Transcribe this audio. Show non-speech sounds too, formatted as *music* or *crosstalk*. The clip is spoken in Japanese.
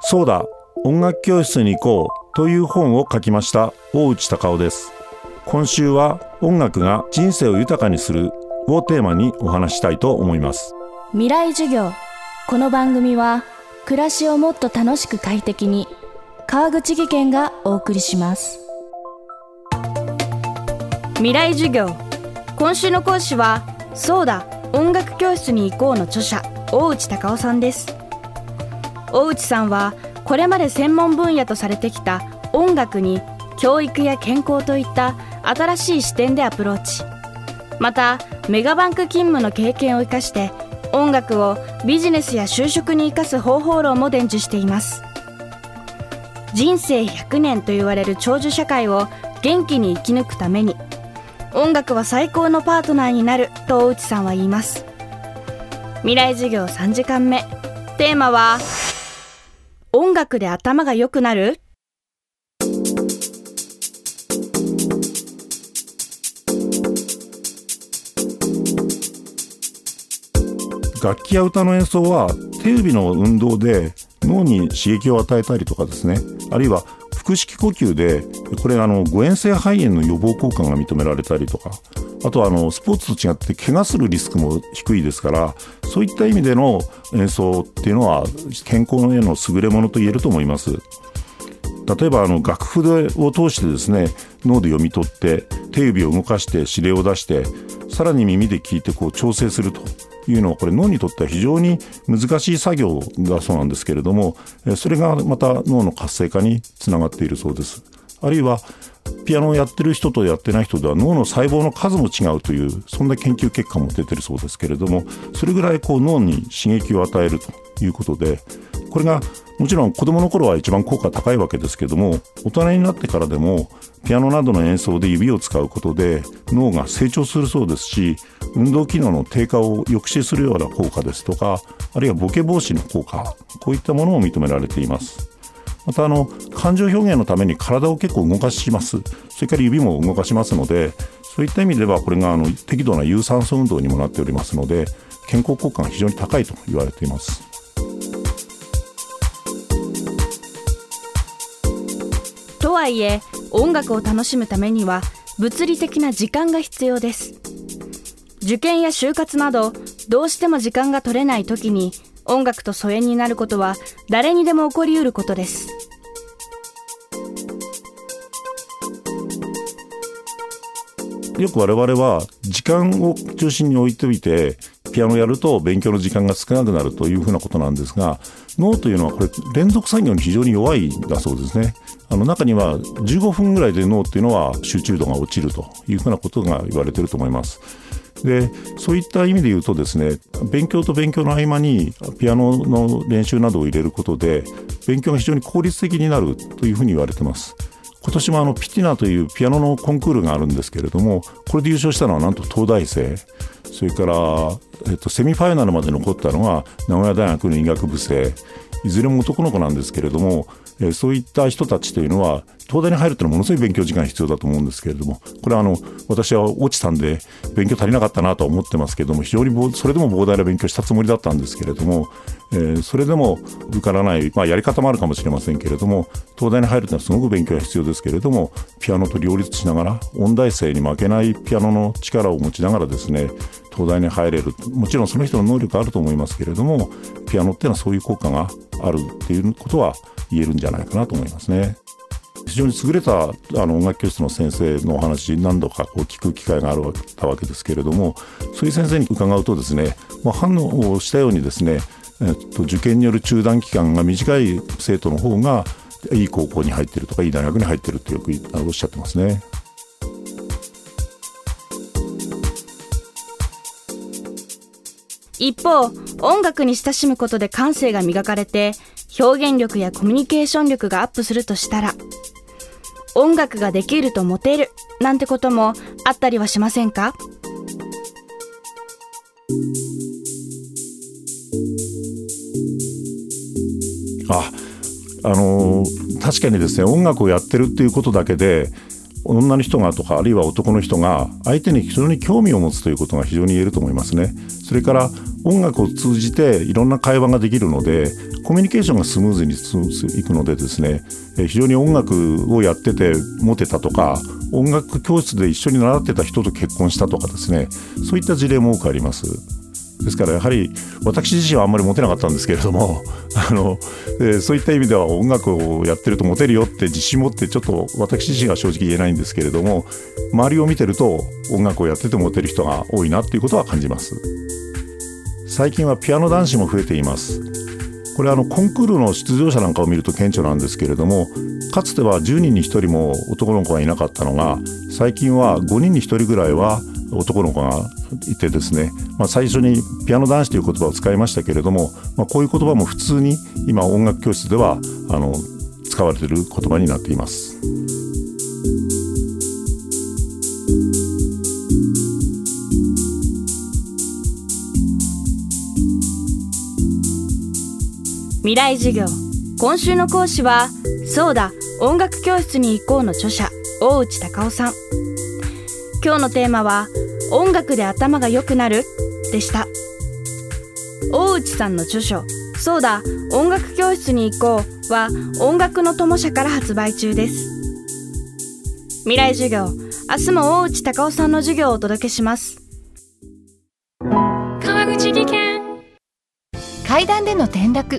そうだ音楽教室に行こうという本を書きました大内隆夫です。今週は音楽が人生を豊かにするをテーマにお話したいと思います。未来授業。この番組は暮らしをもっと楽しく快適に川口義賢がお送りします。未来授業。今週の講師はそうだ音楽教室に行こうの著者大内隆夫さんです。大内さんはこれまで専門分野とされてきた音楽に教育や健康といった新しい視点でアプローチ。またメガバンク勤務の経験を生かして音楽をビジネスや就職に生かす方法論も伝授しています。人生100年と言われる長寿社会を元気に生き抜くために音楽は最高のパートナーになると大内さんは言います。未来授業3時間目。テーマは音楽で頭が良くなる？楽器や歌の演奏は手指の運動で脳に刺激を与えたりとかですね。あるいは腹式呼吸でこれあの誤嚥性肺炎の予防効果が認められたりとかあとはあのスポーツと違って怪我するリスクも低いですからそういった意味での演奏っていうのは健康への優れものと言えると思います。例えばあの楽譜を通してですね脳で読み取って手指を動かして指令を出してさらに耳で聞いてこう調整するというのはこれ脳にとっては非常に難しい作業だそうなんですけれどもそれがまた脳の活性化につながっているそうです。あるいはピアノをやってる人とやってない人では脳の細胞の数も違うというそんな研究結果も出てるそうですけれどもそれぐらいこう脳に刺激を与えるということでこれがもちろん子供の頃は一番効果高いわけですけども大人になってからでもピアノなどの演奏で指を使うことで脳が成長するそうですし運動機能の低下を抑止するような効果ですとかあるいはボケ防止の効果こういったものも認められています。またあの感情表現のために体を結構動かします。それから指も動かしますのでそういった意味ではこれがあの適度な有酸素運動にもなっておりますので健康効果が非常に高いと言われています。とはいえ音楽を楽しむためには物理的な時間が必要です。受験や就活などどうしても時間が取れない時に音楽と疎遠になることは誰にでも起こりうることです。よく我々は時間を中心に置いておいてピアノやると勉強の時間が少なくなるというふうなことなんですが脳というのはこれ連続作業に非常に弱いんだそうですね。あの中には15分ぐらいで脳っていうのは集中度が落ちるというふうなことが言われていると思います。でそういった意味で言うとですね勉強と勉強の合間にピアノの練習などを入れることで勉強が非常に効率的になるというふうに言われてます。今年もあのピティナというピアノのコンクールがあるんですけれどもこれで優勝したのはなんと東大生。それから、えっと、セミファイナルまで残ったのは名古屋大学の医学部生。いずれも男の子なんですけれどもえそういった人たちというのは東大に入るというのはものすごい勉強時間必要だと思うんですけれどもこれはあの私は落ちたんで勉強足りなかったなと思ってますけれども非常にそれでも膨大な勉強したつもりだったんですけれども、えー、それでも受からない、まあ、やり方もあるかもしれませんけれども東大に入るというのはすごく勉強が必要ですけれどもピアノと両立しながら音大生に負けないピアノの力を持ちながらですね東大に入れる。もちろんその人の能力あると思いますけれどもピアノっていうのはそういう効果があるっていうことは言えるんじゃないかなと思いますね。非常に優れたあの音楽教室の先生のお話何度かこう聞く機会があるたわけですけれどもそういう先生に伺うとですね、まあ、反応をしたようにですね、えっと、受験による中断期間が短い生徒の方がいい高校に入ってるとかいい大学に入ってるってよくおっしゃってますね。一方音楽に親しむことで感性が磨かれて表現力やコミュニケーション力がアップするとしたら音楽ができるとモテるなんてこともあったりはしませんか？ああの確かにですね音楽をやってるっていうことだけで女の人がとかあるいは男の人が相手に非常に興味を持つということが非常に言えると思いますね。それから音楽を通じていろんな会話ができるのでコミュニケーションがスムーズにいくのでですね非常に音楽をやっててモテたとか音楽教室で一緒に習ってた人と結婚したとかですねそういった事例も多くあります。ですからやはり私自身はあんまりモテなかったんですけれども *laughs* あの、えー、そういった意味では音楽をやってるとモテるよって自信持ってちょっと私自身は正直言えないんですけれども周りを見てると音楽をやっててモテる人が多いなっていうことは感じます最近はピアノ男子も増えていますこれあのコンクールの出場者なんかを見ると顕著なんですけれどもかつては10人に1人も男の子がいなかったのが最近は5人に1人ぐらいは男の子がいてですね、まあ、最初にピアノ男子という言葉を使いましたけれども、まあ、こういう言葉も普通に今音楽教室ではあの使われている言葉になっています。未来授業。今週の講師はそうだ音楽教室に行こうの著者大内隆夫さん。今日のテーマは音楽で頭が良くなる？でした。大内さんの著書そうだ音楽教室に行こうは音楽の友社から発売中です。未来授業明日も大内隆夫さんの授業をお届けします。川口技研。階段での転落